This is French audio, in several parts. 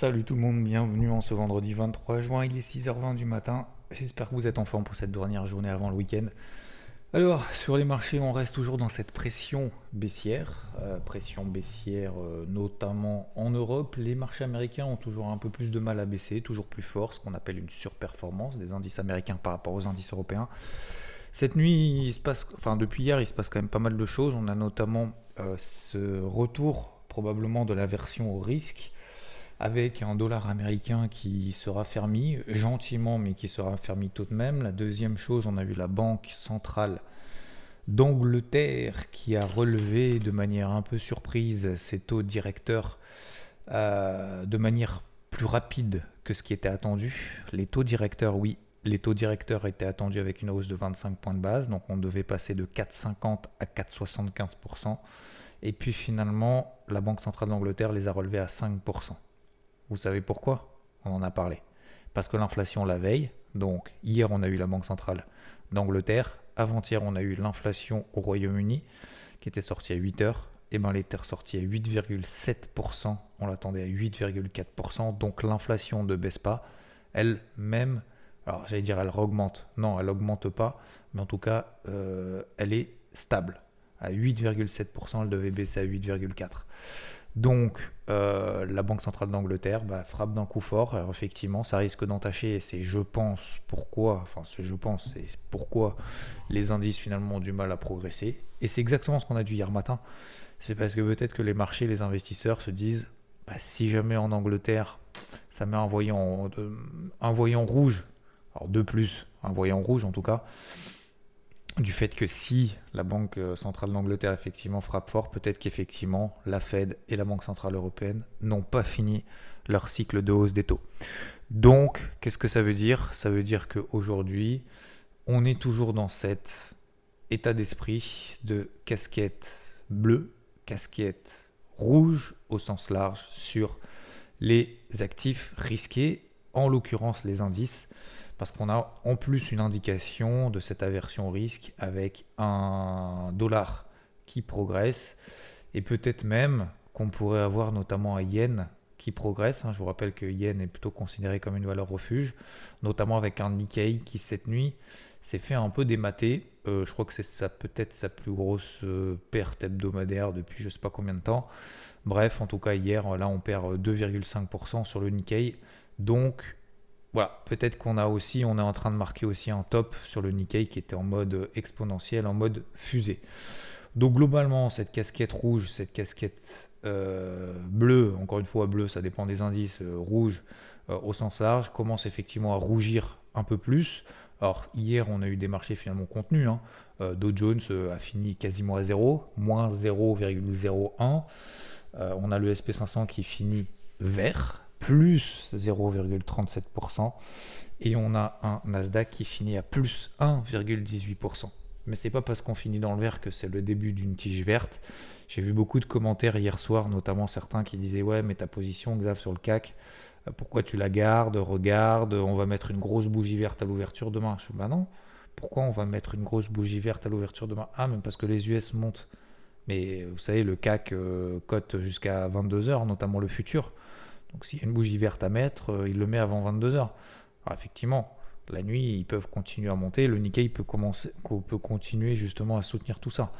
Salut tout le monde, bienvenue en ce vendredi 23 juin, il est 6h20 du matin. J'espère que vous êtes en forme pour cette dernière journée avant le week-end. Alors, sur les marchés, on reste toujours dans cette pression baissière. Euh, pression baissière euh, notamment en Europe. Les marchés américains ont toujours un peu plus de mal à baisser, toujours plus fort, ce qu'on appelle une surperformance des indices américains par rapport aux indices européens. Cette nuit, il se passe, enfin depuis hier, il se passe quand même pas mal de choses. On a notamment euh, ce retour probablement de la version au risque avec un dollar américain qui sera fermé gentiment, mais qui sera fermé tout de même. La deuxième chose, on a vu la Banque centrale d'Angleterre qui a relevé de manière un peu surprise ses taux directeurs euh, de manière plus rapide que ce qui était attendu. Les taux directeurs, oui, les taux directeurs étaient attendus avec une hausse de 25 points de base, donc on devait passer de 4,50 à 4,75%. Et puis finalement, la Banque centrale d'Angleterre les a relevés à 5%. Vous savez pourquoi On en a parlé. Parce que l'inflation la veille, donc hier on a eu la Banque centrale d'Angleterre, avant-hier on a eu l'inflation au Royaume-Uni qui était sortie à 8 heures, et bien elle était ressortie à 8,7%, on l'attendait à 8,4%, donc l'inflation ne baisse pas, elle-même, alors j'allais dire elle augmente, non elle augmente pas, mais en tout cas euh, elle est stable. À 8,7%, elle devait baisser à 8,4%. Donc, euh, la Banque centrale d'Angleterre bah, frappe d'un coup fort. Alors, effectivement, ça risque d'entacher, et c'est je pense pourquoi, enfin, ce je pense, c'est pourquoi les indices finalement ont du mal à progresser. Et c'est exactement ce qu'on a dit hier matin. C'est parce que peut-être que les marchés, les investisseurs se disent bah, si jamais en Angleterre, ça met un voyant, un voyant rouge, alors de plus, un voyant rouge en tout cas, du fait que si la Banque centrale d'Angleterre effectivement frappe fort, peut-être qu'effectivement la Fed et la Banque centrale européenne n'ont pas fini leur cycle de hausse des taux. Donc, qu'est-ce que ça veut dire? Ça veut dire qu'aujourd'hui, on est toujours dans cet état d'esprit de casquette bleue, casquette rouge au sens large sur les actifs risqués, en l'occurrence les indices parce qu'on a en plus une indication de cette aversion au risque avec un dollar qui progresse et peut-être même qu'on pourrait avoir notamment un yen qui progresse. Hein. Je vous rappelle que yen est plutôt considéré comme une valeur refuge, notamment avec un Nikkei qui cette nuit s'est fait un peu démater. Euh, je crois que c'est peut-être sa plus grosse euh, perte hebdomadaire depuis je sais pas combien de temps. Bref, en tout cas hier, là on perd 2,5% sur le Nikkei. Donc voilà, peut-être qu'on a aussi, on est en train de marquer aussi un top sur le Nikkei qui était en mode exponentiel, en mode fusée. Donc globalement, cette casquette rouge, cette casquette euh, bleue, encore une fois bleue, ça dépend des indices, euh, rouge euh, au sens large, commence effectivement à rougir un peu plus. Alors hier, on a eu des marchés finalement contenus. Hein. Dow Jones a fini quasiment à zéro, moins 0,01. on a le SP500 qui finit vert, plus 0,37%. Et on a un Nasdaq qui finit à plus 1,18%. Mais c'est pas parce qu'on finit dans le vert que c'est le début d'une tige verte. J'ai vu beaucoup de commentaires hier soir, notamment certains qui disaient Ouais, mais ta position, Xav, sur le CAC, euh, pourquoi tu la gardes Regarde, on va mettre une grosse bougie verte à l'ouverture demain? Je dis Bah non, pourquoi on va mettre une grosse bougie verte à l'ouverture demain? Ah, mais parce que les US montent. Mais vous savez, le CAC euh, cote jusqu'à 22h, notamment le futur. Donc s'il y a une bougie verte à mettre, euh, il le met avant 22h. Alors effectivement, la nuit, ils peuvent continuer à monter. Le Nikkei peut, commencer, peut continuer justement à soutenir tout ça.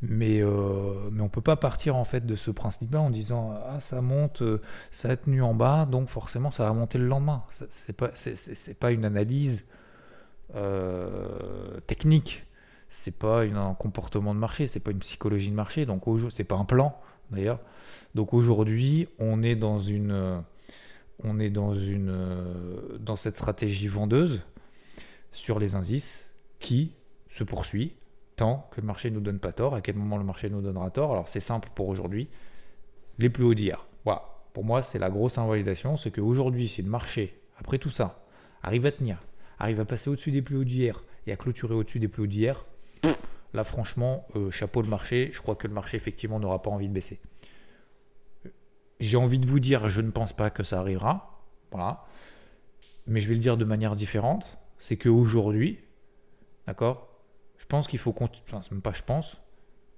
Mais, euh, on ne peut pas partir en fait de ce principe-là en disant Ah, ça monte, euh, ça a tenu en bas, donc forcément ça va monter le lendemain. Ce n'est pas une analyse euh, technique, c'est pas un comportement de marché, c'est pas une psychologie de marché, donc c'est pas un plan d'ailleurs. Donc aujourd'hui, on est dans une, on est dans une, dans cette stratégie vendeuse sur les indices qui se poursuit tant que le marché ne nous donne pas tort. À quel moment le marché nous donnera tort? Alors c'est simple pour aujourd'hui, les plus hauts d'hier. Voilà. Pour moi, c'est la grosse invalidation, c'est qu'aujourd'hui, si le marché, après tout ça, arrive à tenir, arrive à passer au-dessus des plus hauts d'hier et à clôturer au-dessus des plus hauts d'hier, là franchement, euh, chapeau le marché, je crois que le marché effectivement n'aura pas envie de baisser. J'ai envie de vous dire, je ne pense pas que ça arrivera. Mais je vais le dire de manière différente. C'est qu'aujourd'hui, d'accord Je pense qu'il faut. Enfin, même pas je pense.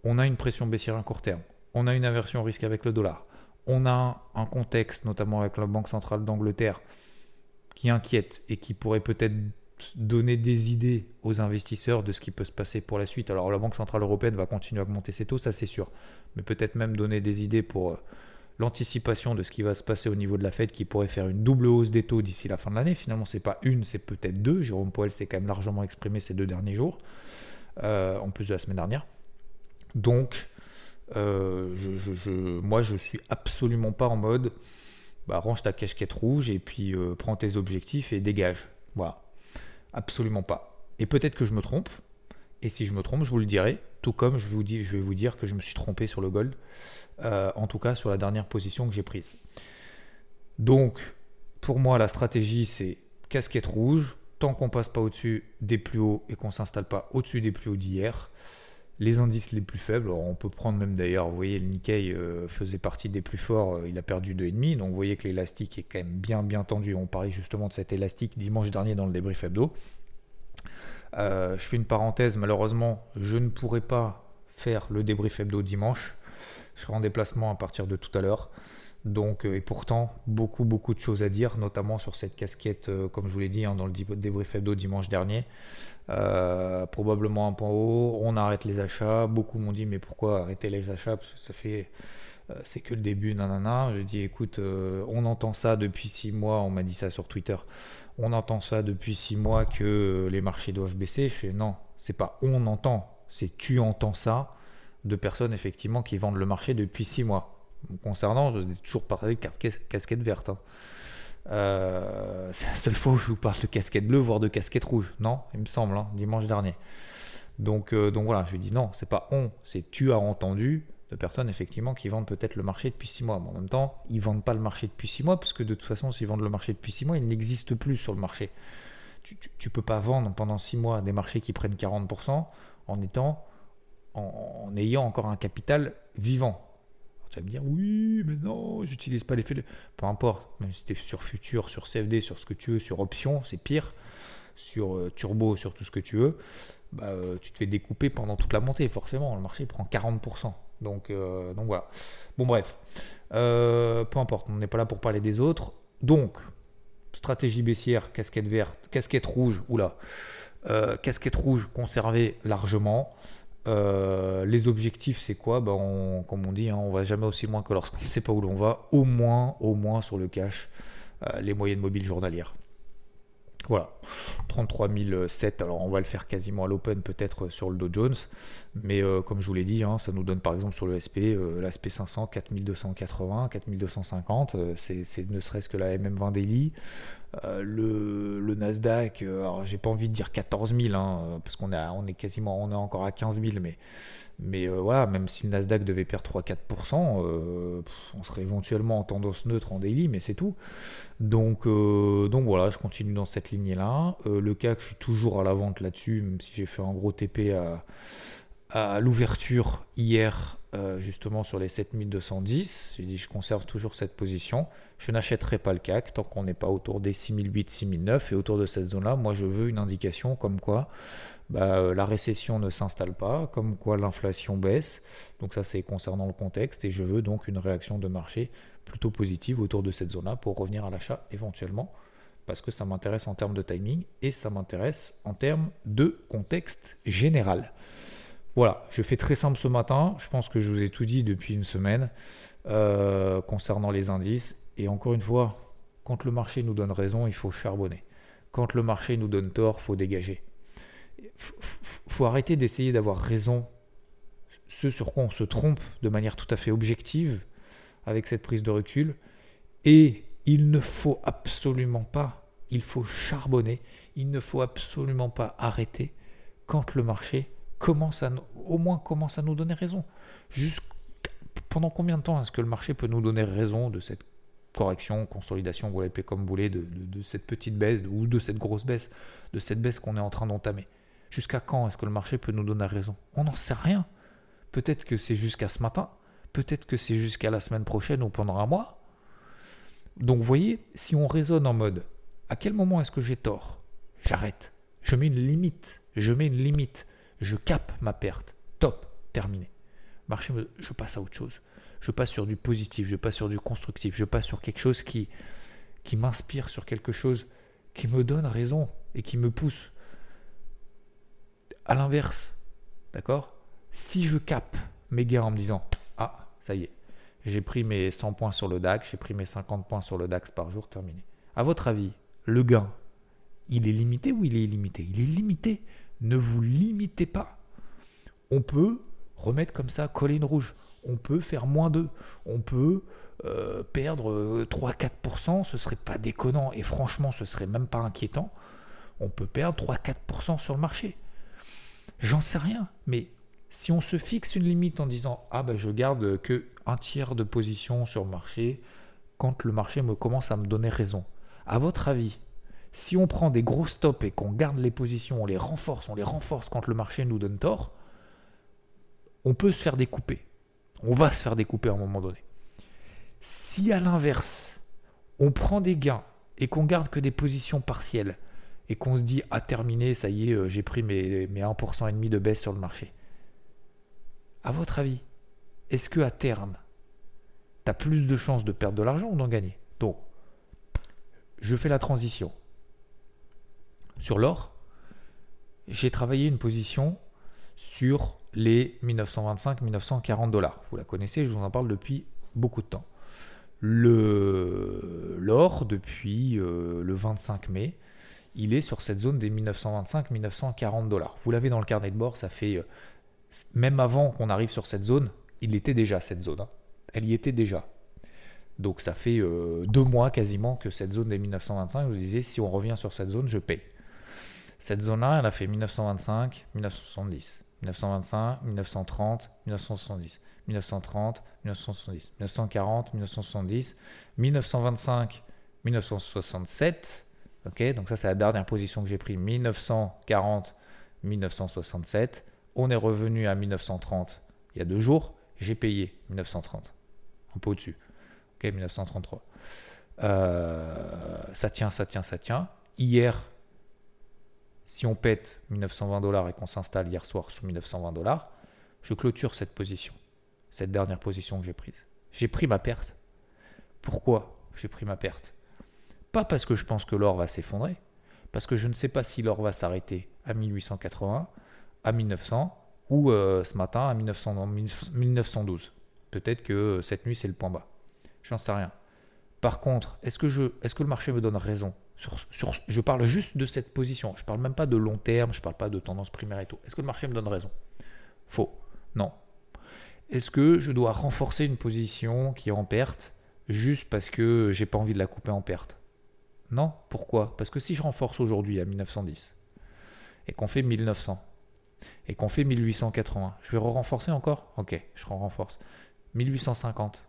On a une pression baissière à court terme. On a une aversion au risque avec le dollar. on a un contexte, notamment avec la Banque centrale d'Angleterre, qui inquiète et qui pourrait peut-être donner des idées aux investisseurs de ce qui peut se passer pour la suite. Alors la Banque Centrale Européenne va continuer à augmenter ses taux, ça c'est sûr, mais peut-être même donner des idées pour euh, l'anticipation de ce qui va se passer au niveau de la Fed qui pourrait faire une double hausse des taux d'ici la fin de l'année. Finalement, c'est pas une, c'est peut-être deux. Jérôme Powell s'est quand même largement exprimé ces deux derniers jours, euh, en plus de la semaine dernière. Donc, euh, je, moi, je suis absolument pas en mode bah, range ta casquette rouge et puis prends tes objectifs et dégage. Voilà. Absolument pas. Et peut-être que je me trompe. Et si je me trompe, je vous le dirai. Tout comme je, vous vais vous dire que je me suis trompé sur le gold. Euh, en tout cas, sur la dernière position que j'ai prise. Donc, pour moi, la stratégie, c'est casquette rouge. Tant qu'on passe pas au-dessus des plus hauts et qu'on s'installe pas au-dessus des plus hauts d'hier, les indices les plus faibles, on peut prendre même d'ailleurs, vous voyez, le Nikkei euh, faisait partie des plus forts, euh, il a perdu 2,5, donc vous voyez que l'élastique est quand même bien bien tendu. On parlait justement de cet élastique dimanche dernier dans le débrief hebdo. Euh, je fais une parenthèse, malheureusement, je ne pourrai pas faire le débrief hebdo dimanche. Je serai en déplacement à partir de tout à l'heure. Donc, euh, et pourtant, beaucoup, beaucoup de choses à dire, notamment sur cette casquette, euh, comme je vous l'ai dit hein, dans le débrief hebdo dimanche dernier. probablement un point haut, on arrête les achats. Beaucoup m'ont dit, mais pourquoi arrêter les achats? Parce que ça fait. c'est que le début, nanana. J'ai dit, écoute, on entend ça depuis six mois, on m'a dit ça sur Twitter on entend ça depuis six mois que les marchés doivent baisser. Je fais non, c'est pas on entend, c'est tu entends ça de personnes effectivement qui vendent le marché depuis six mois. Concernant, je toujours parlé de casquette verte. Hein. Euh, c'est la seule fois où je vous parle de casquette bleue, voire de casquette rouge. Non, il me semble, hein, dimanche dernier. Donc, euh, donc voilà, je lui dis non, c'est pas on, c'est tu as entendu de personnes effectivement qui vendent peut-être le marché depuis 6 mois. Mais en même temps, ils vendent pas le marché depuis 6 mois, parce que de toute façon, s'ils vendent le marché depuis 6 mois, il n'existe plus sur le marché. Tu ne peux pas vendre pendant 6 mois des marchés qui prennent 40% en étant en, ayant encore un capital vivant. Tu vas me dire, oui, mais non, j'utilise pas l'effet. Peu importe, même si tu es sur futur, sur CFD, sur ce que tu veux, sur option, c'est pire. Sur euh, turbo, sur tout ce que tu veux, bah, euh, tu te fais découper pendant toute la montée. Forcément, le marché prend 40%. Donc, euh, donc voilà. Bon bref, peu importe, on n'est pas là pour parler des autres. Donc, stratégie baissière, casquette verte, casquette rouge, oula, casquette rouge conservée largement. Les objectifs, c'est quoi? Ben Comme on dit, hein, on va jamais aussi loin que lorsqu'on ne sait pas où l'on va. Au moins, au moins sur le cash, les moyennes mobiles journalières. Voilà, 33 007, alors on va le faire quasiment à l'open peut-être sur le Dow Jones, mais euh, comme je vous l'ai dit, hein, ça nous donne par exemple sur le SP, euh, l'ASP 500 4280, 4250, c'est ne serait-ce que la MM20 Daily, euh, le, Nasdaq, alors j'ai pas envie de dire 14 000, hein, parce qu'on on est quasiment, on est encore à 15 000, mais euh, voilà, même si le Nasdaq devait perdre 3-4%, euh, on serait éventuellement en tendance neutre en daily, mais c'est tout. Donc, euh, donc voilà, je continue dans cette lignée-là. le CAC, je suis toujours à la vente là-dessus, même si j'ai fait un gros TP à, à l'ouverture hier, justement sur les 7210. J'ai dit, je conserve toujours cette position. Je n'achèterai pas le CAC tant qu'on n'est pas autour des 6008, 6009 et autour de cette zone-là. Moi, je veux une indication comme quoi bah, euh, la récession ne s'installe pas, comme quoi l'inflation baisse. Donc ça c'est concernant le contexte et je veux donc une réaction de marché plutôt positive autour de cette zone-là pour revenir à l'achat éventuellement parce que ça m'intéresse en termes de timing et ça m'intéresse en termes de contexte général. Voilà, je fais très simple ce matin. Je pense que je vous ai tout dit depuis une semaine euh, concernant les indices. Et encore une fois, quand le marché nous donne raison, il faut charbonner. Quand le marché nous donne tort, il faut dégager faut arrêter d'essayer d'avoir raison. Ce sur quoi on se trompe de manière tout à fait objective avec cette prise de recul. Et il ne faut absolument pas, il faut charbonner, il ne faut absolument pas arrêter quand le marché commence à, au moins commence à nous donner raison. pendant combien de temps est-ce que le marché peut nous donner raison de cette correction, consolidation, vous l'appelez comme vous voulez, de, cette petite baisse ou de cette grosse baisse, de cette baisse qu'on est en train d'entamer Jusqu'à quand est-ce que le marché peut nous donner raison? On n'en sait rien. Peut-être que c'est jusqu'à ce matin, peut-être que c'est jusqu'à la semaine prochaine ou pendant un mois. Donc vous voyez, si on raisonne en mode à quel moment est-ce que j'ai tort? J'arrête. Je mets une limite. Je mets une limite. Je capte ma perte. Top. Terminé. Marché, je passe à autre chose. Je passe sur du positif, je passe sur du constructif, je passe sur quelque chose qui, qui m'inspire, sur quelque chose qui me donne raison et qui me pousse. À l'inverse, d'accord? Si je capte mes gains en me disant Ah, ça y est, j'ai pris mes 100 points sur le DAX, j'ai pris mes 50 points sur le DAX par jour, terminé. À votre avis, le gain, il est limité ou il est illimité? Il est limité. Ne vous limitez pas. On peut remettre comme ça, coller une rouge. On peut faire moins 2. On peut euh, perdre 3-4%. Ce serait pas déconnant. Et franchement, ce serait même pas inquiétant. On peut perdre 3-4% sur le marché. J'en sais rien. Mais si on se fixe une limite en disant Ah ben je garde que un tiers de position sur le marché quand le marché me commence à me donner raison. À votre avis, si on prend des gros stops et qu'on garde les positions, on les renforce, on les renforce quand le marché nous donne tort, on peut se faire découper. On va se faire découper à un moment donné. Si à l'inverse, on prend des gains et qu'on garde que des positions partielles et qu'on se dit à terminer, ça y est, euh, j'ai pris mes, mes 1% et demi de baisse sur le marché. À votre avis, est-ce que à terme, tu as plus de chances de perdre de l'argent ou d'en gagner? Donc, je fais la transition. Sur l'or, j'ai travaillé une position sur les 1925-1940 dollars. Vous la connaissez, je vous en parle depuis beaucoup de temps. L'or, depuis euh, le 25 mai, il est sur cette zone des 1925-1940 dollars. Vous l'avez dans le carnet de bord, ça fait, euh, même avant qu'on arrive sur cette zone, il était déjà cette zone. Hein. Elle y était déjà. Donc ça fait euh, deux mois quasiment que cette zone des 1925, je vous disais, si on revient sur cette zone, je paye. Cette zone-là, elle a fait 1925, 1970, 1925, 1930, 1970, 1930, 1970, 1940, 1970, 1925, 1967. Ok, donc ça c'est la dernière position que j'ai prise, 1940, 1967. On est revenu à 1930 il y a deux jours. J'ai payé 1930, un peu au-dessus. Ok, 1933. Euh, ça tient, ça tient, ça tient. Hier, si on pète 1920 dollars et qu'on s'installe hier soir sous 1920 dollars, je clôture cette position, cette dernière position que j'ai prise. J'ai pris ma perte. Pourquoi j'ai pris ma perte? Pas parce que je pense que l'or va s'effondrer, parce que je ne sais pas si l'or va s'arrêter à 1880, à 1900 ou euh, ce matin à 1912. Peut-être que cette nuit c'est le point bas. J'en sais rien. Par contre, est-ce que, est-ce que le marché me donne raison? Je parle juste de cette position. Je ne parle même pas de long terme, je ne parle pas de tendance primaire et tout. Est-ce que le marché me donne raison? Faux. Non. Est-ce que je dois renforcer une position qui est en perte juste parce que j'ai pas envie de la couper en perte? Non. Pourquoi? Parce que si je renforce aujourd'hui à 1910 et qu'on fait 1900 et qu'on fait 1880, je vais renforcer encore? Ok, je renforce. 1850,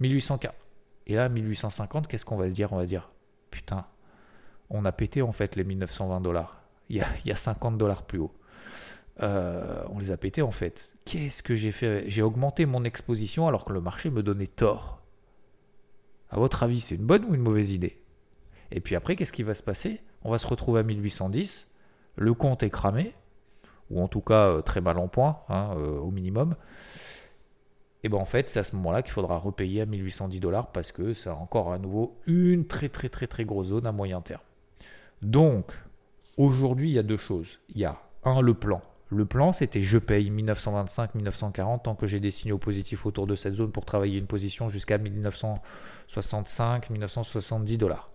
1840. Et là, 1850, qu'est-ce qu'on va se dire? On va dire, putain, on a pété en fait les 1920 dollars. Il y a, 50 dollars plus haut. Euh, on les a pétés en fait. Qu'est-ce que j'ai fait? J'ai augmenté mon exposition alors que le marché me donnait tort. À votre avis, c'est une bonne ou une mauvaise idée? Et puis après, qu'est-ce qui va se passer? On va se retrouver à 1810. Le compte est cramé, ou en tout cas euh, très mal en point, hein, euh, au minimum. Et bien en fait, c'est à ce moment-là qu'il faudra repayer à 1810 dollars parce que c'est encore à nouveau une très très très très grosse zone à moyen terme. Donc, aujourd'hui, il y a deux choses. Il y a un, le plan. Le plan, c'était je paye 1925-1940 tant que j'ai des signaux positifs autour de cette zone pour travailler une position jusqu'à 1965-1970 dollars.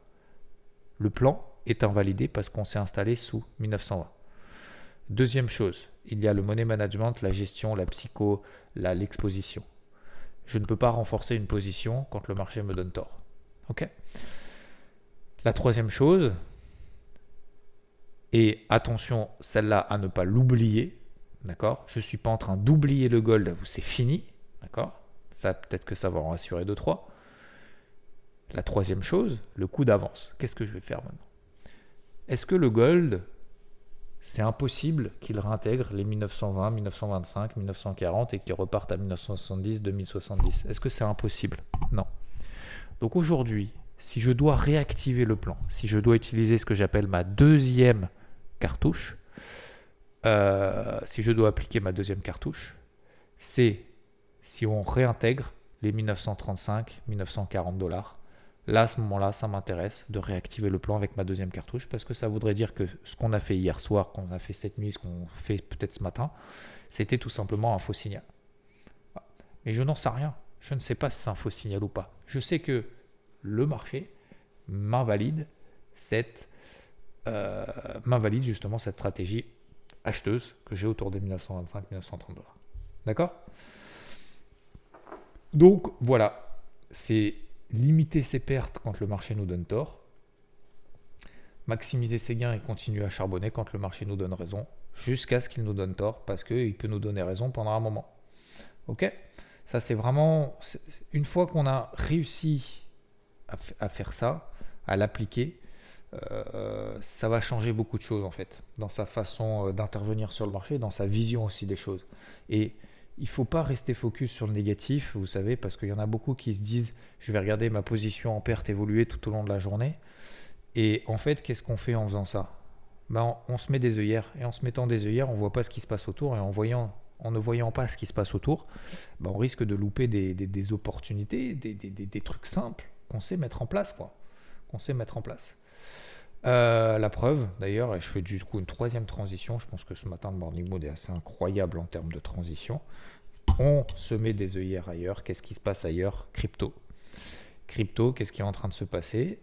Le plan est invalidé parce qu'on s'est installé sous 1920. Deuxième chose, il y a le money management, la gestion, la psycho, l'exposition. Je ne peux pas renforcer une position quand le marché me donne tort. Ok? La troisième chose, et attention, celle-là, à ne pas l'oublier. D'accord? Je ne suis pas en train d'oublier le gold, c'est fini. D'accord? Ça, peut-être que ça va en rassurer deux, trois. La troisième chose, le coup d'avance. Qu'est-ce que je vais faire maintenant? Est-ce que le gold, c'est impossible qu'il réintègre les 1920, 1925, 1940 et qu'il reparte à 1970, 2070 Est-ce que c'est impossible? Non. Donc aujourd'hui, si je dois réactiver le plan, si je dois utiliser ce que j'appelle ma deuxième cartouche, euh, si je dois appliquer ma deuxième cartouche, c'est si on réintègre les 1935, 1940 dollars. Là, à ce moment-là, ça m'intéresse de réactiver le plan avec ma deuxième cartouche parce que ça voudrait dire que ce qu'on a fait hier soir, qu'on a fait cette nuit, ce qu'on fait peut-être ce matin, c'était tout simplement un faux signal. Mais je n'en sais rien. Je ne sais pas si c'est un faux signal ou pas. Je sais que le marché m'invalide cette euh, m'invalide justement cette stratégie acheteuse que j'ai autour des 1925-1930 dollars. D'accord? Donc voilà, c'est limiter ses pertes quand le marché nous donne tort, maximiser ses gains et continuer à charbonner quand le marché nous donne raison, jusqu'à ce qu'il nous donne tort, parce qu'il peut nous donner raison pendant un moment. Ok? Ça c'est vraiment... Une fois qu'on a réussi à, faire ça, à l'appliquer, euh, ça va changer beaucoup de choses en fait, dans sa façon euh, d'intervenir sur le marché, dans sa vision aussi des choses. Et il faut pas rester focus sur le négatif, vous savez, parce qu'il y en a beaucoup qui se disent je vais regarder ma position en perte évoluer tout au long de la journée. Et en fait, qu'est-ce qu'on fait en faisant ça? Ben, on, se met des œillères. Et en se mettant des œillères, on voit pas ce qui se passe autour. Et en, voyant, en ne voyant pas ce qui se passe autour, ben, on risque de louper des, opportunités, des, trucs simples qu'on sait mettre en place. quoi. Qu'on sait mettre en place. Euh, la preuve, d'ailleurs, et je fais du coup une troisième transition. Je pense que ce matin, le morning mode est assez incroyable en termes de transition. On se met des œillères ailleurs. Qu'est-ce qui se passe ailleurs? Crypto. Crypto, qu'est-ce qui est en train de se passer?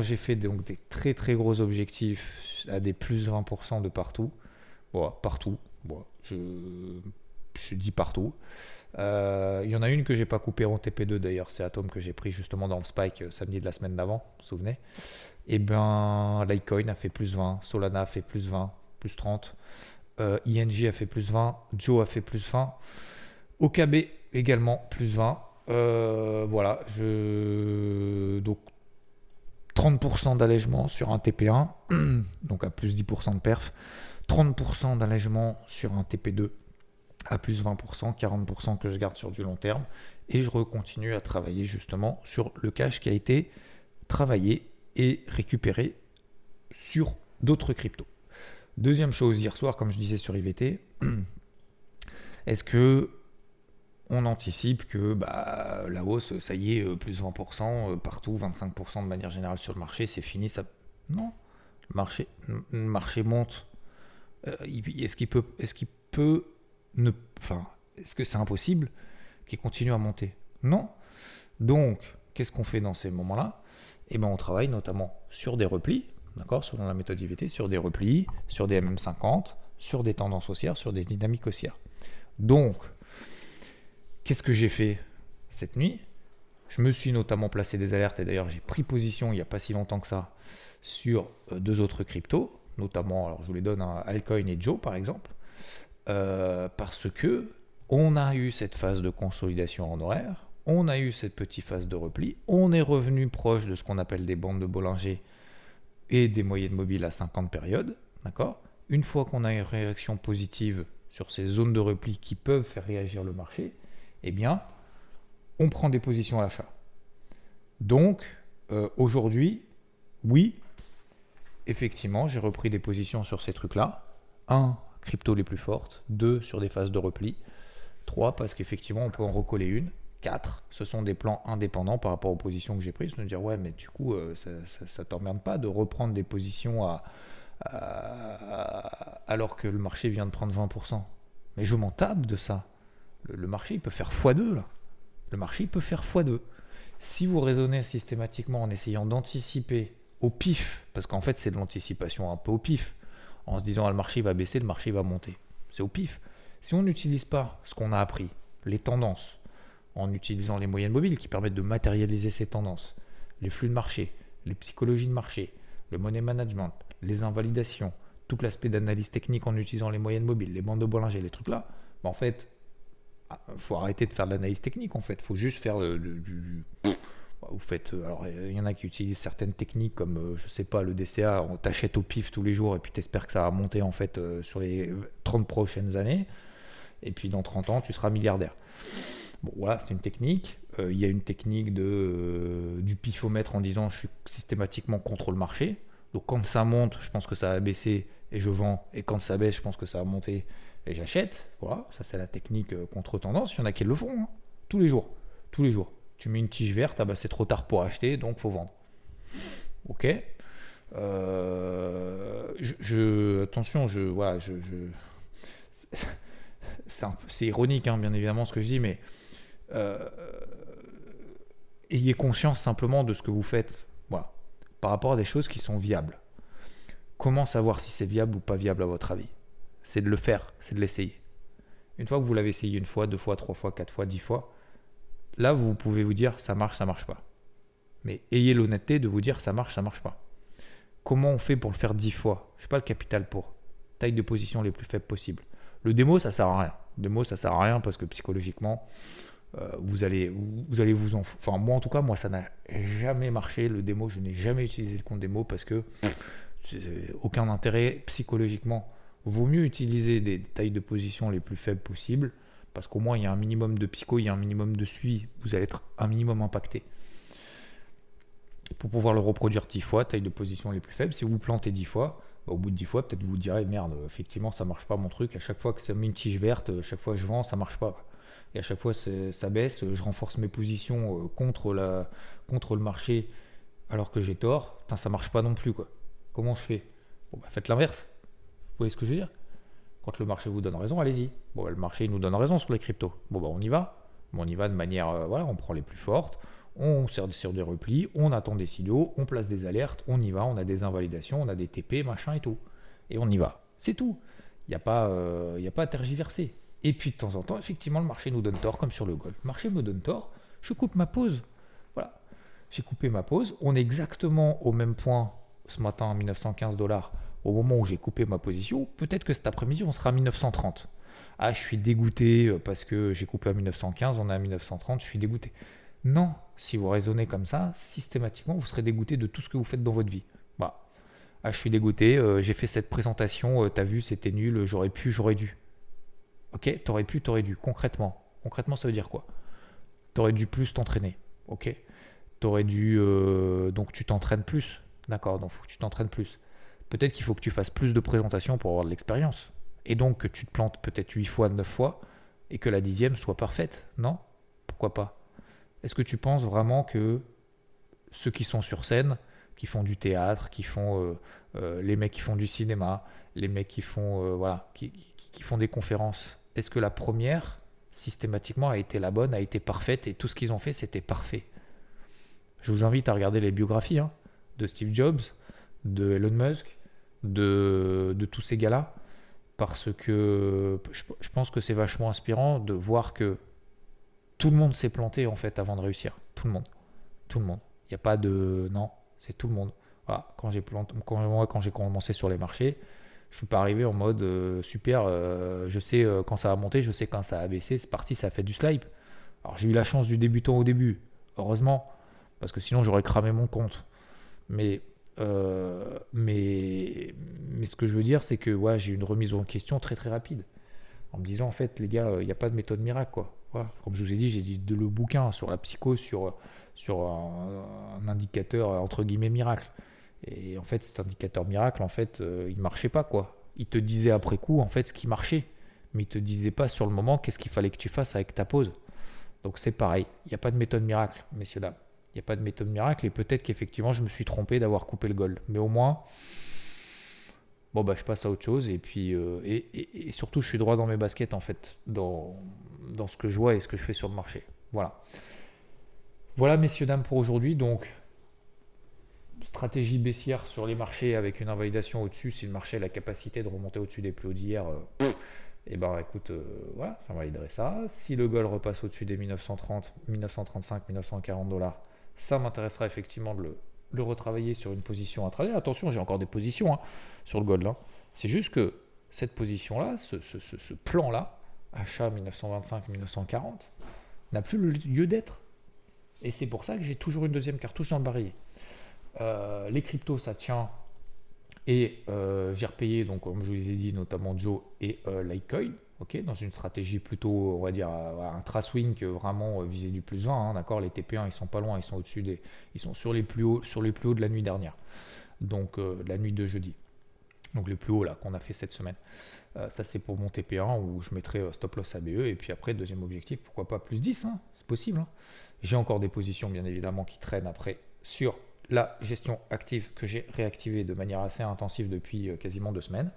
J'ai fait donc des très très gros objectifs à des plus 20% de partout. Bon, partout. Bon, je, je dis partout. Euh, il y en a une que j'ai pas coupée en TP2 d'ailleurs, c'est Atom que j'ai pris justement dans le spike euh, samedi de la semaine d'avant, vous vous souvenez? Et eh bien Litecoin a fait plus 20, Solana a fait plus 20, plus 30, euh, ING a fait plus 20, Joe a fait plus 20, OKB également plus 20. Euh, voilà, je... donc 30% d'allègement sur un TP1, donc à plus 10% de perf, 30% d'allègement sur un TP2 à plus 20%, 40% que je garde sur du long terme, et je continue à travailler justement sur le cash qui a été travaillé et récupérer sur d'autres cryptos. Deuxième chose, hier soir, comme je disais sur IVT, est-ce que on anticipe que bah, la hausse, ça y est, euh, plus 20% euh, partout, 25% de manière générale sur le marché, c'est fini ça... Non, le marché, le marché monte. Euh, est-ce qu'il peut, est-ce qu'il peut ne, enfin, est-ce que c'est impossible qu'il continue à monter? Non. Donc, qu'est-ce qu'on fait dans ces moments-là? Eh ben on travaille notamment sur des replis, d'accord, selon la méthode IVT, sur des replis, sur des MM50, sur des tendances haussières, sur des dynamiques haussières. Donc, qu'est-ce que j'ai fait cette nuit? Je me suis notamment placé des alertes, et d'ailleurs j'ai pris position il n'y a pas si longtemps que ça, sur euh, deux autres cryptos, notamment, alors je vous les donne, un Alcoin et Joe par exemple, euh, parce que on a eu cette phase de consolidation en horaire, on a eu cette petite phase de repli, on est revenu proche de ce qu'on appelle des bandes de Bollinger et des moyennes mobiles à 50 périodes, d'accord? Une fois qu'on a une réaction positive sur ces zones de repli qui peuvent faire réagir le marché, eh bien, on prend des positions à l'achat. Donc, euh, aujourd'hui, oui, effectivement, j'ai repris des positions sur ces trucs-là. Un, crypto les plus fortes. Deux, sur des phases de repli. Trois, parce qu'effectivement, on peut en recoller une. 4, ce sont des plans indépendants par rapport aux positions que j'ai prises. me dire, ouais, mais du coup, euh, ça, ça, t'emmerde pas de reprendre des positions alors que le marché vient de prendre 20%. Mais je m'en tape de ça. Le, marché, il peut faire x2, là. Le marché, il peut faire x2. Si vous raisonnez systématiquement en essayant d'anticiper au pif, parce qu'en fait, c'est de l'anticipation un peu au pif, en se disant, ah, le marché va baisser, le marché va monter. C'est au pif. Si on n'utilise pas ce qu'on a appris, les tendances, en utilisant les moyennes mobiles qui permettent de matérialiser ces tendances, les flux de marché, les psychologies de marché, le money management, les invalidations, tout l'aspect d'analyse technique en utilisant les moyennes mobiles, les bandes de Bollinger, les trucs là, bah, en fait, ah, faut arrêter de faire de l'analyse technique en fait, faut juste faire du, vous faites, euh, alors il y en a qui utilisent certaines techniques comme, euh, je sais pas, le DCA, on t'achète au pif tous les jours et puis t'espères que ça va monter en fait euh, sur les 30 prochaines années. Et puis dans 30 ans, tu seras milliardaire. Bon, voilà, c'est une technique. Euh, il y a une technique euh, du pifomètre en disant je suis systématiquement contre le marché. Donc quand ça monte, je pense que ça va baisser et je vends. Et quand ça baisse, je pense que ça va monter et j'achète. Voilà, ça c'est la technique euh, contre-tendance. Il y en a qui le font hein. tous les jours. tous les jours. Tu mets une tige verte, ah bah c'est trop tard pour acheter, donc faut vendre. Ok. Je, attention, je, voilà, je, c'est ironique, hein, bien évidemment, ce que je dis, mais euh, ayez conscience simplement de ce que vous faites, voilà, par rapport à des choses qui sont viables. Comment savoir si c'est viable ou pas viable à votre avis? C'est de le faire, c'est de l'essayer. Une fois que vous l'avez essayé une fois, deux fois, trois fois, quatre fois, dix fois, là vous pouvez vous dire ça marche, ça marche pas. Mais ayez l'honnêteté de vous dire ça marche, ça marche pas. Comment on fait pour le faire dix fois? Je sais pas le capital pour. Taille de position les plus faibles possibles. Le démo, ça sert à rien. Le démo, ça sert à rien parce que psychologiquement, vous allez vous, allez vous en enfin moi en tout cas moi ça n'a jamais marché. Le démo je n'ai jamais utilisé le compte démo parce que aucun intérêt. Psychologiquement vaut mieux utiliser des tailles de position les plus faibles possibles parce qu'au moins il y a un minimum de psycho il y a un minimum de suivi. Vous allez être un minimum impacté. Pour pouvoir le reproduire 10 fois taille de position les plus faibles si vous plantez 10 fois bah, au bout de 10 fois peut-être vous direz merde effectivement ça marche pas mon truc. À chaque fois que ça met une tige verte à chaque fois que je vends ça marche pas et à chaque fois ça baisse, je renforce mes positions euh, contre, la, contre le marché alors que j'ai tort, Putain, ça marche pas non plus quoi. Comment je fais? Bon, bah, Faites l'inverse. Vous voyez ce que je veux dire? Quand le marché vous donne raison, allez-y. Bon, bah, le marché nous donne raison sur les cryptos. Bon, bah on y va. on y va de manière, euh, voilà, on prend les plus fortes, on sert sur des replis, on attend des signaux, on place des alertes, on y va, on a des invalidations, on a des TP, machin et tout. Et on y va. C'est tout. Il n'y a, pas, euh, a pas à tergiverser. Et puis de temps en temps, effectivement, le marché nous donne tort, comme sur le golf. Le marché me donne tort, je coupe ma pause. Voilà. J'ai coupé ma pause. On est exactement au même point ce matin à 1915 dollars au moment où j'ai coupé ma position. Peut-être que cet après-midi, on sera à 1930. Ah, je suis dégoûté euh, parce que j'ai coupé à 1915, on est à 1930, je suis dégoûté. Non, si vous raisonnez comme ça, systématiquement, vous serez dégoûté de tout ce que vous faites dans votre vie. Bah, ah, je suis dégoûté, euh, j'ai fait cette présentation, euh, t'as vu, c'était nul, j'aurais pu, j'aurais dû. Ok, t'aurais pu, t'aurais dû. Concrètement. Concrètement, ça veut dire quoi? T'aurais dû plus t'entraîner. Ok? T'aurais dû. Euh, donc tu t'entraînes plus. D'accord, donc faut que tu t'entraînes plus. Peut-être qu'il faut que tu fasses plus de présentations pour avoir de l'expérience. Et donc que tu te plantes peut-être 8 fois, 9 fois, et que la dixième soit parfaite. Non? Pourquoi pas? Est-ce que tu penses vraiment que ceux qui sont sur scène, qui font du théâtre, qui font euh, euh, les mecs qui font du cinéma, les mecs qui font voilà, qui, qui font des conférences, est-ce que la première, systématiquement, a été la bonne, a été parfaite, et tout ce qu'ils ont fait, c'était parfait? Je vous invite à regarder les biographies hein, de Steve Jobs, de Elon Musk, de, tous ces gars-là, parce que je, pense que c'est vachement inspirant de voir que tout le monde s'est planté, en fait, avant de réussir. Tout le monde. Tout le monde. Il n'y a pas de... Non, c'est tout le monde. Quand j'ai commencé sur les marchés, je suis pas arrivé en mode euh, super, euh, je sais euh, quand ça va monter, je sais quand ça va baisser, c'est parti, ça fait du slide. Alors j'ai eu la chance du débutant au début, heureusement, parce que sinon j'aurais cramé mon compte. Mais, mais, mais ce que je veux dire, c'est que ouais, j'ai eu une remise en question très très rapide. En me disant, en fait, les gars, il n'y a pas de méthode miracle. Quoi. Comme je vous ai dit, j'ai dit le bouquin sur la psycho, sur, sur un indicateur entre guillemets miracle. Et en fait, cet indicateur miracle, en fait, euh, il marchait pas, quoi. Il te disait après coup, en fait, ce qui marchait. Mais il te disait pas sur le moment qu'est-ce qu'il fallait que tu fasses avec ta pause. Donc c'est pareil. Il n'y a pas de méthode miracle, messieurs, dames. Il n'y a pas de méthode miracle. Et peut-être qu'effectivement, je me suis trompé d'avoir coupé le goal. Mais au moins, bon, bah, je passe à autre chose. Et puis, euh, et, surtout, je suis droit dans mes baskets, en fait, dans, dans ce que je vois et ce que je fais sur le marché. Voilà. Voilà, messieurs, dames, pour aujourd'hui. Donc, stratégie baissière sur les marchés avec une invalidation au-dessus, si le marché a la capacité de remonter au-dessus des plus hauts d'hier, et euh, eh ben écoute, euh, voilà, j'invaliderai ça. Si le gold repasse au-dessus des 1930, 1935, 1940 dollars, ça m'intéressera effectivement de le, retravailler sur une position à travers. Attention, j'ai encore des positions hein, sur le gold. Hein. C'est juste que cette position-là, ce, ce plan-là, achat 1925-1940, n'a plus le lieu d'être. Et c'est pour ça que j'ai toujours une deuxième cartouche dans le barillet. Euh, les cryptos, ça tient. Et euh, j'ai repayé, donc, comme je vous ai dit, notamment Joe et euh, Litecoin. ok dans une stratégie plutôt, on va dire, un traswing vraiment visé du plus 20. Hein, d'accord, les TP1 ils sont pas loin, ils sont au-dessus des, ils sont sur les plus hauts, sur les plus hauts de la nuit dernière, donc la nuit de jeudi. Donc les plus hauts là qu'on a fait cette semaine. ça c'est pour mon TP1 où je mettrai stop loss ABE et puis après deuxième objectif, pourquoi pas plus 10. Hein c'est possible. Hein. J'ai encore des positions, bien évidemment, qui traînent après sur la gestion active que j'ai réactivée de manière assez intensive depuis euh, quasiment deux semaines.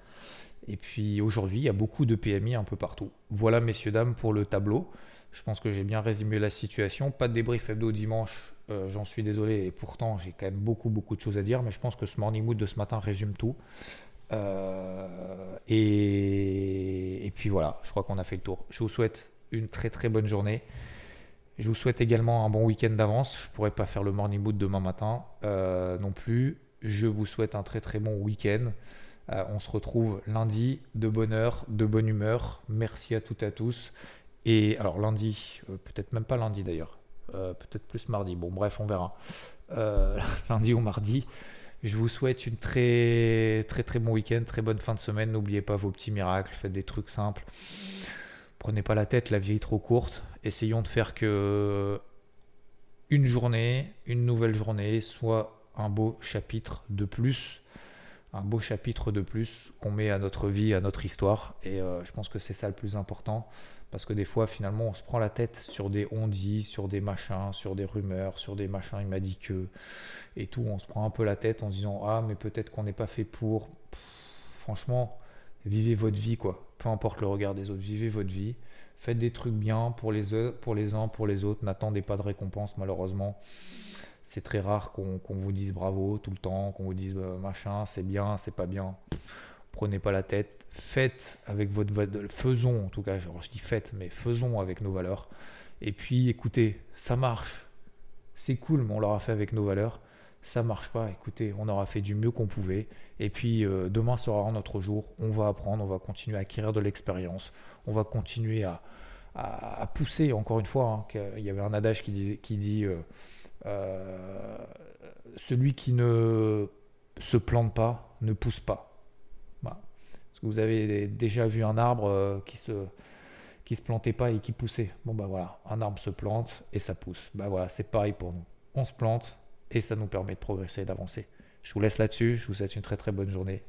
Et puis aujourd'hui, il y a beaucoup de PMI un peu partout. Voilà, messieurs, dames, pour le tableau. Je pense que j'ai bien résumé la situation. Pas de débrief hebdo dimanche, euh, j'en suis désolé. Et pourtant, j'ai quand même beaucoup, beaucoup de choses à dire. Mais je pense que ce morning mood de ce matin résume tout. Euh, et, et, puis voilà, je crois qu'on a fait le tour. Je vous souhaite une très très bonne journée. Je vous souhaite également un bon week-end d'avance. Je ne pourrai pas faire le morning mood demain matin euh, non plus. Je vous souhaite un très très bon week-end. Euh, on se retrouve lundi de bonne heure, de bonne humeur. Merci à toutes et à tous. Et alors lundi, euh, peut-être même pas lundi d'ailleurs, peut-être plus mardi. Bon bref, on verra. lundi ou mardi. Je vous souhaite une très très très bon week-end, très bonne fin de semaine. N'oubliez pas vos petits miracles, faites des trucs simples. Prenez pas la tête, la vie est trop courte. Essayons de faire que une journée, une nouvelle journée, soit un beau chapitre de plus, un beau chapitre de plus qu'on met à notre vie, à notre histoire. Et euh, je pense que c'est ça le plus important. Parce que des fois, finalement, on se prend la tête sur des on-dit, sur des machins, sur des rumeurs, sur des machins, il m'a dit que. Et tout, on se prend un peu la tête en disant Ah, mais peut-être qu'on n'est pas fait pour. franchement, vivez votre vie, quoi. Peu importe le regard des autres, vivez votre vie. Faites des trucs bien pour les, pour les uns, pour les autres. N'attendez pas de récompense, malheureusement. C'est très rare qu'on vous dise bravo tout le temps, qu'on vous dise bah, machin, c'est bien, c'est pas bien. Prenez pas la tête. Faites avec votre. Faisons, en tout cas, je dis faites, mais faisons avec nos valeurs. Et puis, écoutez, ça marche. C'est cool, mais on l'aura fait avec nos valeurs ça marche pas, écoutez, on aura fait du mieux qu'on pouvait. Et puis euh, demain sera un autre jour. On va apprendre, on va continuer à acquérir de l'expérience. On va continuer à, pousser, encore une fois. Hein, il y avait un adage qui dit, euh, euh, celui qui ne se plante pas ne pousse pas. Est-ce que vous avez déjà vu un arbre qui se se plantait pas et qui poussait? Bon bah voilà, un arbre se plante et ça pousse. Bah voilà, c'est pareil pour nous. On se plante, et ça nous permet de progresser et d'avancer. Je vous laisse là-dessus, je vous souhaite une très très bonne journée.